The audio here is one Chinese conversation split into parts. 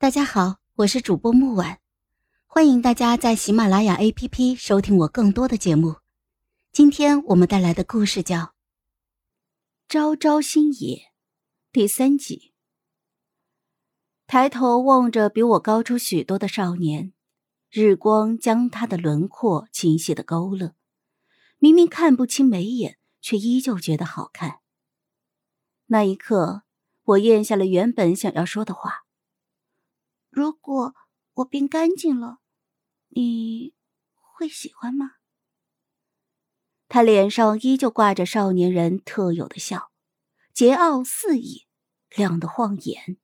大家好，我是主播木婉，欢迎大家在喜马拉雅 APP 收听我更多的节目。今天我们带来的故事叫《朝朝星野》第三集。抬头望着比我高出许多的少年，日光将他的轮廓清晰的勾勒，明明看不清眉眼，却依旧觉得好看。那一刻，我咽下了原本想要说的话。如果我变干净了，你会喜欢吗？他脸上依旧挂着少年人特有的笑，桀骜肆意，亮得晃眼。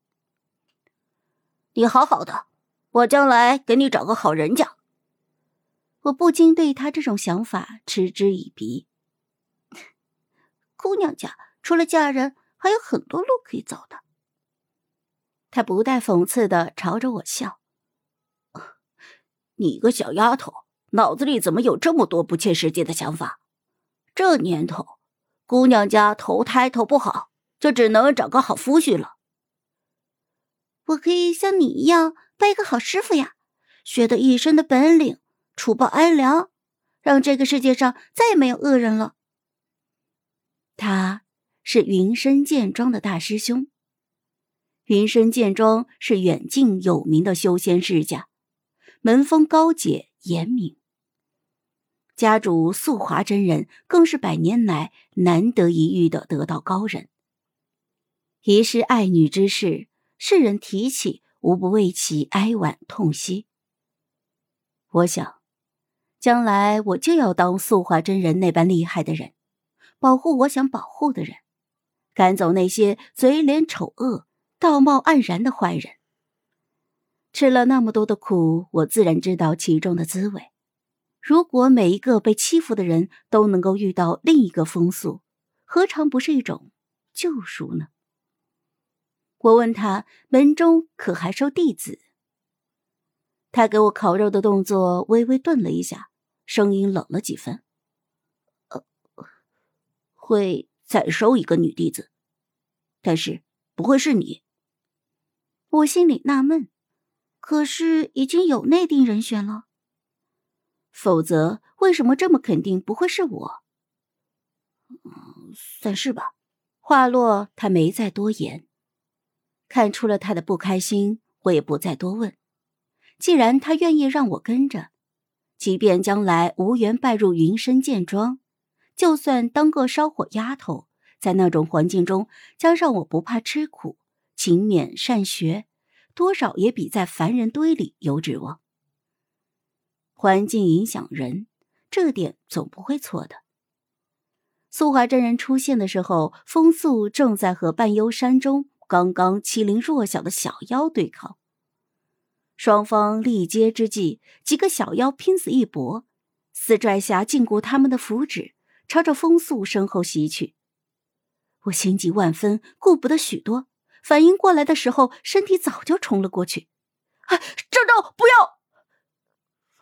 你好好的，我将来给你找个好人家。我不禁对他这种想法嗤之以鼻。姑娘家除了嫁人，还有很多路可以走的。他不带讽刺的朝着我笑：“你个小丫头，脑子里怎么有这么多不切实际的想法？这年头，姑娘家投胎投不好，就只能找个好夫婿了。我可以像你一样拜一个好师傅呀，学得一身的本领，除暴安良，让这个世界上再也没有恶人了。”他是云深剑庄的大师兄。云深剑庄是远近有名的修仙世家，门风高洁严明。家主素华真人更是百年来难得一遇的得道高人。一世爱女之事，世人提起，无不为其哀婉痛惜。我想，将来我就要当素华真人那般厉害的人，保护我想保护的人，赶走那些嘴脸丑恶。道貌岸然的坏人，吃了那么多的苦，我自然知道其中的滋味。如果每一个被欺负的人都能够遇到另一个风速，何尝不是一种救赎呢？我问他门中可还收弟子？他给我烤肉的动作微微顿了一下，声音冷了几分：“呃，会再收一个女弟子，但是不会是你。”我心里纳闷，可是已经有内定人选了。否则，为什么这么肯定不会是我？算是吧。话落，他没再多言。看出了他的不开心，我也不再多问。既然他愿意让我跟着，即便将来无缘拜入云深剑庄，就算当个烧火丫头，在那种环境中，加上我不怕吃苦。勤勉善学，多少也比在凡人堆里有指望。环境影响人，这点总不会错的。素华真人出现的时候，风素正在和半幽山中刚刚欺凌弱小的小妖对抗。双方力竭之际，几个小妖拼死一搏，死拽下禁锢他们的符纸，朝着风素身后袭去。我心急万分，顾不得许多。反应过来的时候，身体早就冲了过去。啊，赵赵，不要！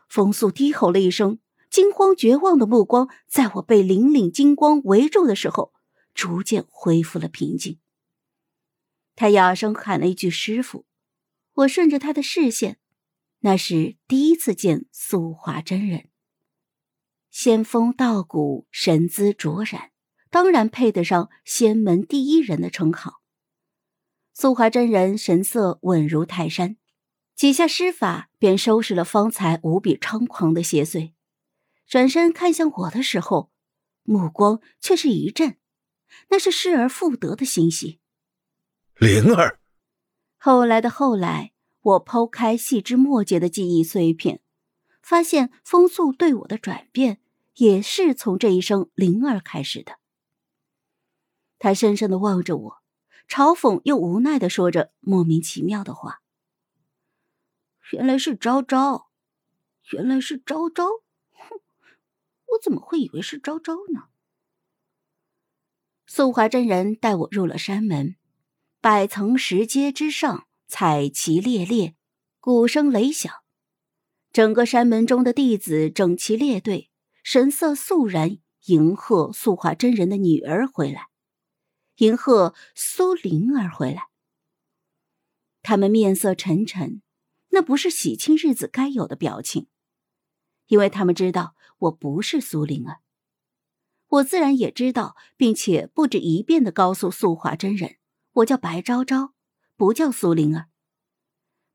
风速低吼了一声，惊慌绝望的目光在我被凛凛金光围住的时候，逐渐恢复了平静。他哑声喊了一句“师傅”，我顺着他的视线，那是第一次见素华真人。仙风道骨，神姿卓然，当然配得上仙门第一人的称号。素华真人神色稳如泰山，几下施法便收拾了方才无比猖狂的邪祟，转身看向我的时候，目光却是一震，那是失而复得的欣喜。灵儿，后来的后来，我剖开细枝末节的记忆碎片，发现风速对我的转变也是从这一声“灵儿”开始的。他深深的望着我。嘲讽又无奈的说着莫名其妙的话。原来是昭昭，原来是昭昭，哼，我怎么会以为是昭昭呢？素华真人带我入了山门，百层石阶之上，彩旗猎猎，鼓声雷响，整个山门中的弟子整齐列队，神色肃然，迎贺素华真人的女儿回来。迎贺苏灵儿回来，他们面色沉沉，那不是喜庆日子该有的表情，因为他们知道我不是苏灵儿。我自然也知道，并且不止一遍的告诉素华真人，我叫白昭昭，不叫苏灵儿。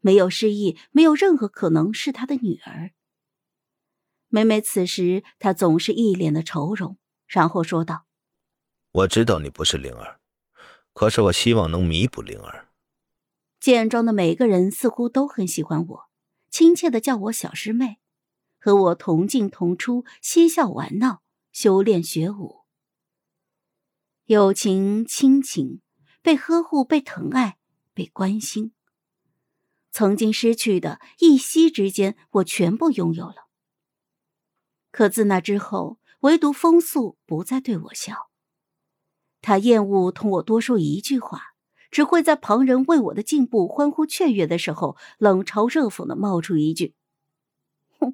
没有失忆，没有任何可能是他的女儿。每每此时，他总是一脸的愁容，然后说道：“我知道你不是灵儿，可是我希望能弥补灵儿。”建庄的每个人似乎都很喜欢我，亲切的叫我小师妹，和我同进同出，嬉笑玩闹，修炼学武。友情、亲情，被呵护、被疼爱、被关心。曾经失去的，一夕之间，我全部拥有了。可自那之后，唯独风素不再对我笑。他厌恶同我多说一句话，只会在旁人为我的进步欢呼雀跃的时候，冷嘲热讽的冒出一句：“哼，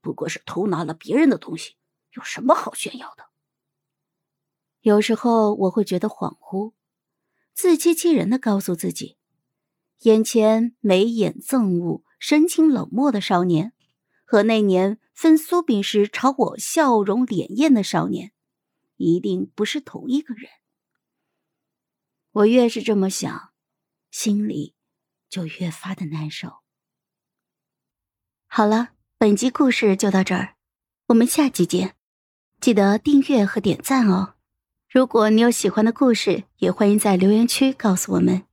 不过是偷拿了别人的东西，有什么好炫耀的？”有时候我会觉得恍惚，自欺欺人的告诉自己。眼前眉眼憎恶、神情冷漠的少年，和那年分酥饼时朝我笑容脸艳的少年，一定不是同一个人。我越是这么想，心里就越发的难受。好了，本集故事就到这儿，我们下集见，记得订阅和点赞哦。如果你有喜欢的故事，也欢迎在留言区告诉我们。